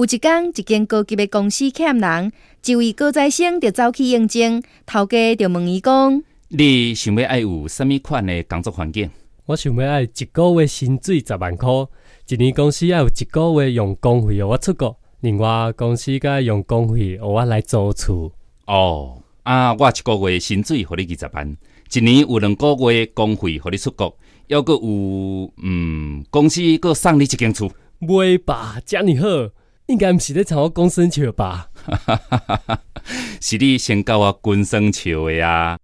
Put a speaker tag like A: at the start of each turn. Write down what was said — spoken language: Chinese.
A: 有一天，一间高级的公司欠人，一位高材生就走去应征，头家就问伊讲：
B: 你想要爱有什么款的工作环境？
C: 我想要爱一个月薪水十万块，一年公司要有一个月用工费让我出国，另外公司该用工费让我来租厝。
B: 哦，啊，我一个月薪水互你二十万，一年有两个月工费互你出国，要个有嗯，公司搁送你一间厝。
C: 袂吧，遮尔好，应该毋是咧朝我公生笑吧？
B: 是你先教我滚生笑的啊！